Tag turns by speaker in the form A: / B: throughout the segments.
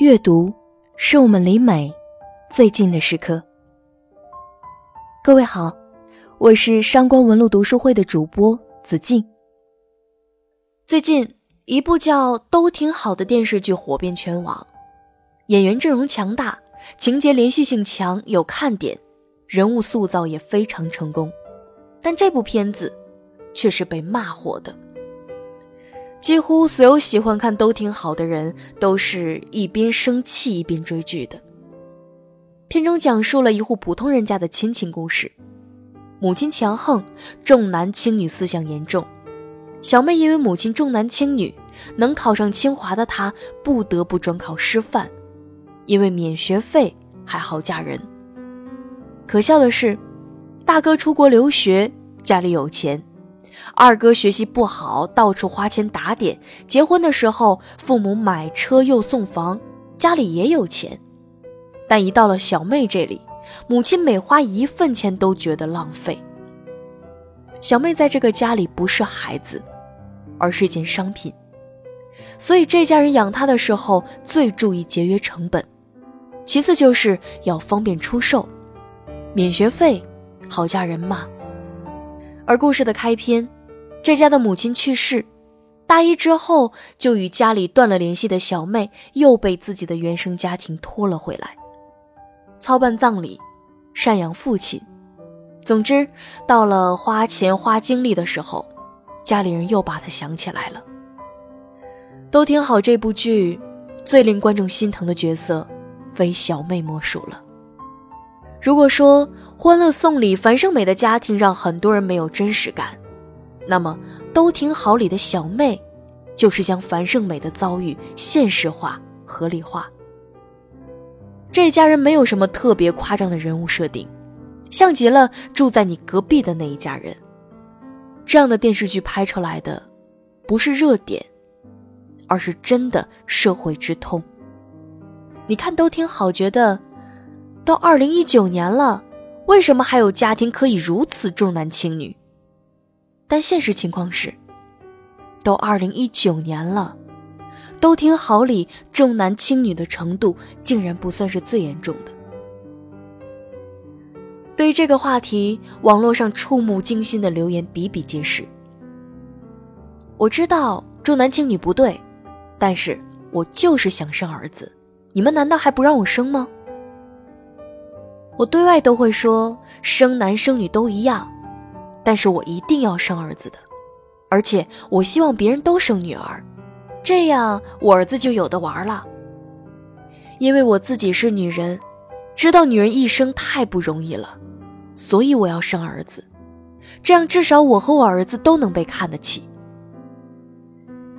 A: 阅读是我们离美最近的时刻。各位好，我是上官文路读书会的主播子静。最近一部叫《都挺好》的电视剧火遍全网，演员阵容强大，情节连续性强，有看点，人物塑造也非常成功。但这部片子却是被骂火的。几乎所有喜欢看都挺好的人，都是一边生气一边追剧的。片中讲述了一户普通人家的亲情故事，母亲强横，重男轻女思想严重。小妹因为母亲重男轻女，能考上清华的她不得不转考师范，因为免学费还好嫁人。可笑的是，大哥出国留学，家里有钱。二哥学习不好，到处花钱打点。结婚的时候，父母买车又送房，家里也有钱。但一到了小妹这里，母亲每花一分钱都觉得浪费。小妹在这个家里不是孩子，而是一件商品，所以这家人养她的时候最注意节约成本，其次就是要方便出售，免学费，好嫁人嘛。而故事的开篇，这家的母亲去世，大一之后就与家里断了联系的小妹又被自己的原生家庭拖了回来，操办葬礼，赡养父亲。总之，到了花钱花精力的时候，家里人又把他想起来了。都挺好，这部剧最令观众心疼的角色，非小妹莫属了。如果说《欢乐颂》里樊胜美的家庭让很多人没有真实感，那么《都挺好》里的小妹，就是将樊胜美的遭遇现实化、合理化。这家人没有什么特别夸张的人物设定，像极了住在你隔壁的那一家人。这样的电视剧拍出来的，不是热点，而是真的社会之痛。你看，都挺好，觉得。到二零一九年了，为什么还有家庭可以如此重男轻女？但现实情况是，都二零一九年了，都挺好里重男轻女的程度竟然不算是最严重的。对于这个话题，网络上触目惊心的留言比比皆是。我知道重男轻女不对，但是我就是想生儿子，你们难道还不让我生吗？我对外都会说生男生女都一样，但是我一定要生儿子的，而且我希望别人都生女儿，这样我儿子就有的玩了。因为我自己是女人，知道女人一生太不容易了，所以我要生儿子，这样至少我和我儿子都能被看得起。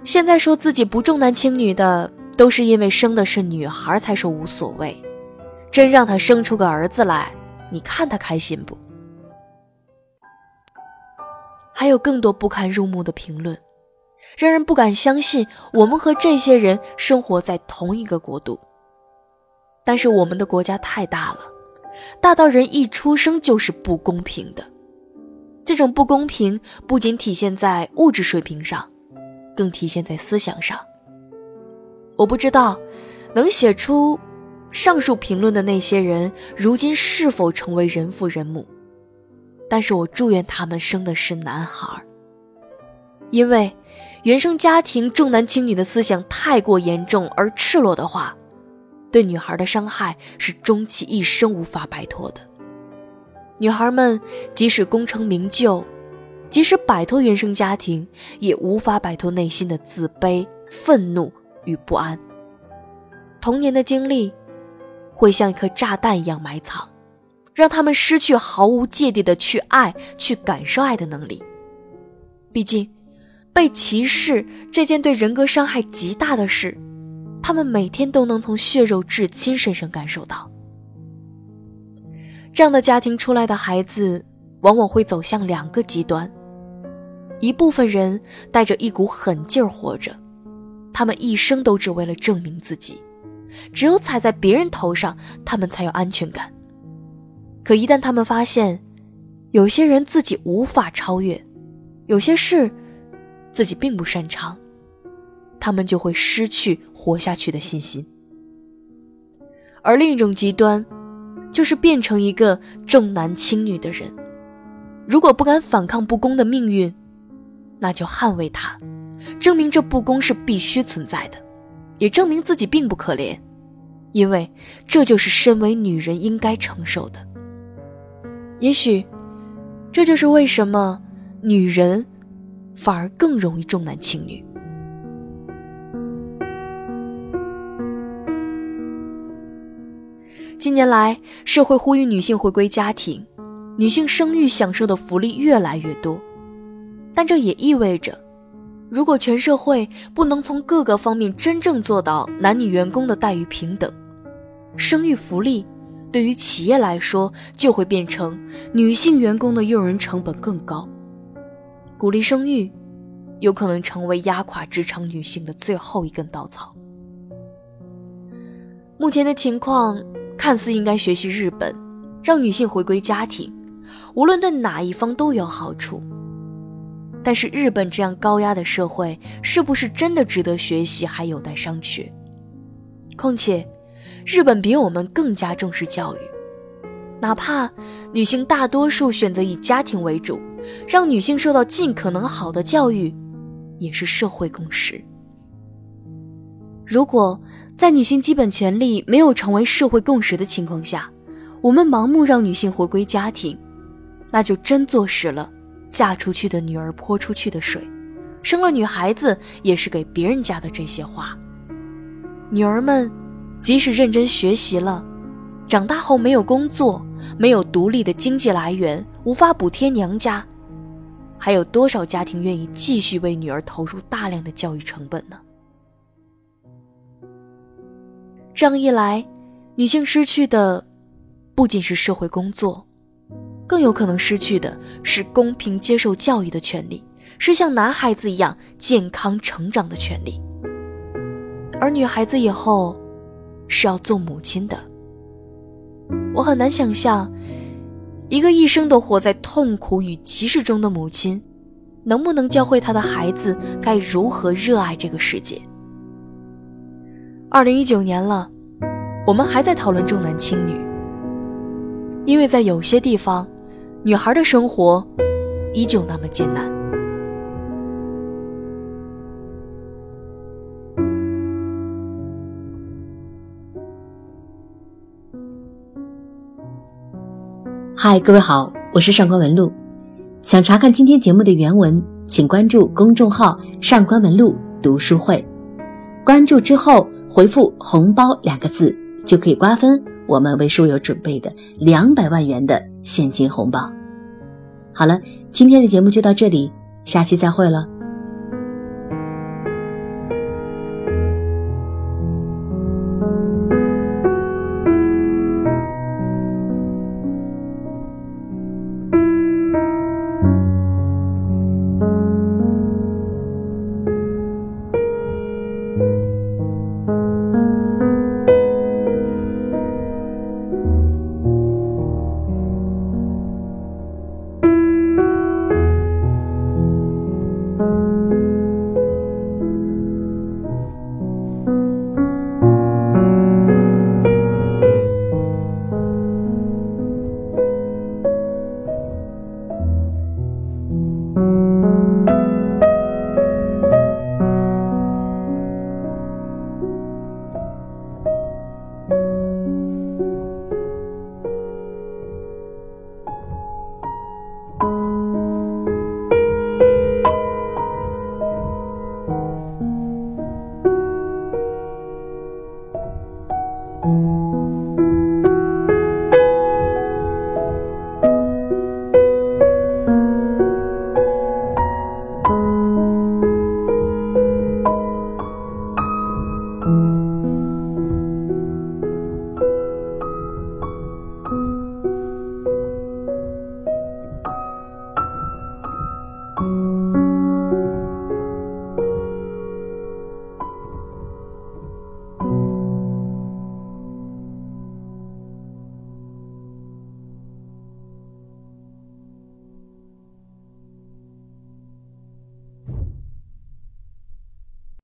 A: 现在说自己不重男轻女的，都是因为生的是女孩才说无所谓。真让他生出个儿子来，你看他开心不？还有更多不堪入目的评论，让人不敢相信我们和这些人生活在同一个国度。但是我们的国家太大了，大到人一出生就是不公平的。这种不公平不仅体现在物质水平上，更体现在思想上。我不知道能写出。上述评论的那些人，如今是否成为人父人母？但是我祝愿他们生的是男孩，因为原生家庭重男轻女的思想太过严重而赤裸的话，对女孩的伤害是终其一生无法摆脱的。女孩们即使功成名就，即使摆脱原生家庭，也无法摆脱内心的自卑、愤怒与不安。童年的经历。会像一颗炸弹一样埋藏，让他们失去毫无芥蒂的去爱、去感受爱的能力。毕竟，被歧视这件对人格伤害极大的事，他们每天都能从血肉至亲身上感受到。这样的家庭出来的孩子，往往会走向两个极端：一部分人带着一股狠劲儿活着，他们一生都只为了证明自己。只有踩在别人头上，他们才有安全感。可一旦他们发现，有些人自己无法超越，有些事自己并不擅长，他们就会失去活下去的信心。而另一种极端，就是变成一个重男轻女的人。如果不敢反抗不公的命运，那就捍卫它，证明这不公是必须存在的，也证明自己并不可怜，因为这就是身为女人应该承受的。也许，这就是为什么女人反而更容易重男轻女。近年来，社会呼吁女性回归家庭，女性生育享受的福利越来越多，但这也意味着，如果全社会不能从各个方面真正做到男女员工的待遇平等，生育福利对于企业来说就会变成女性员工的用人成本更高，鼓励生育，有可能成为压垮职场女性的最后一根稻草。目前的情况。看似应该学习日本，让女性回归家庭，无论对哪一方都有好处。但是日本这样高压的社会，是不是真的值得学习，还有待商榷。况且，日本比我们更加重视教育，哪怕女性大多数选择以家庭为主，让女性受到尽可能好的教育，也是社会共识。如果。在女性基本权利没有成为社会共识的情况下，我们盲目让女性回归家庭，那就真坐实了“嫁出去的女儿泼出去的水”，生了女孩子也是给别人家的这些话。女儿们即使认真学习了，长大后没有工作，没有独立的经济来源，无法补贴娘家，还有多少家庭愿意继续为女儿投入大量的教育成本呢？这样一来，女性失去的不仅是社会工作，更有可能失去的是公平接受教育的权利，是像男孩子一样健康成长的权利。而女孩子以后是要做母亲的，我很难想象，一个一生都活在痛苦与歧视中的母亲，能不能教会她的孩子该如何热爱这个世界。二零一九年了，我们还在讨论重男轻女，因为在有些地方，女孩的生活依旧那么艰难。
B: 嗨，各位好，我是上官文露。想查看今天节目的原文，请关注公众号“上官文露读书会”。关注之后。回复“红包”两个字，就可以瓜分我们为书友准备的两百万元的现金红包。好了，今天的节目就到这里，下期再会了。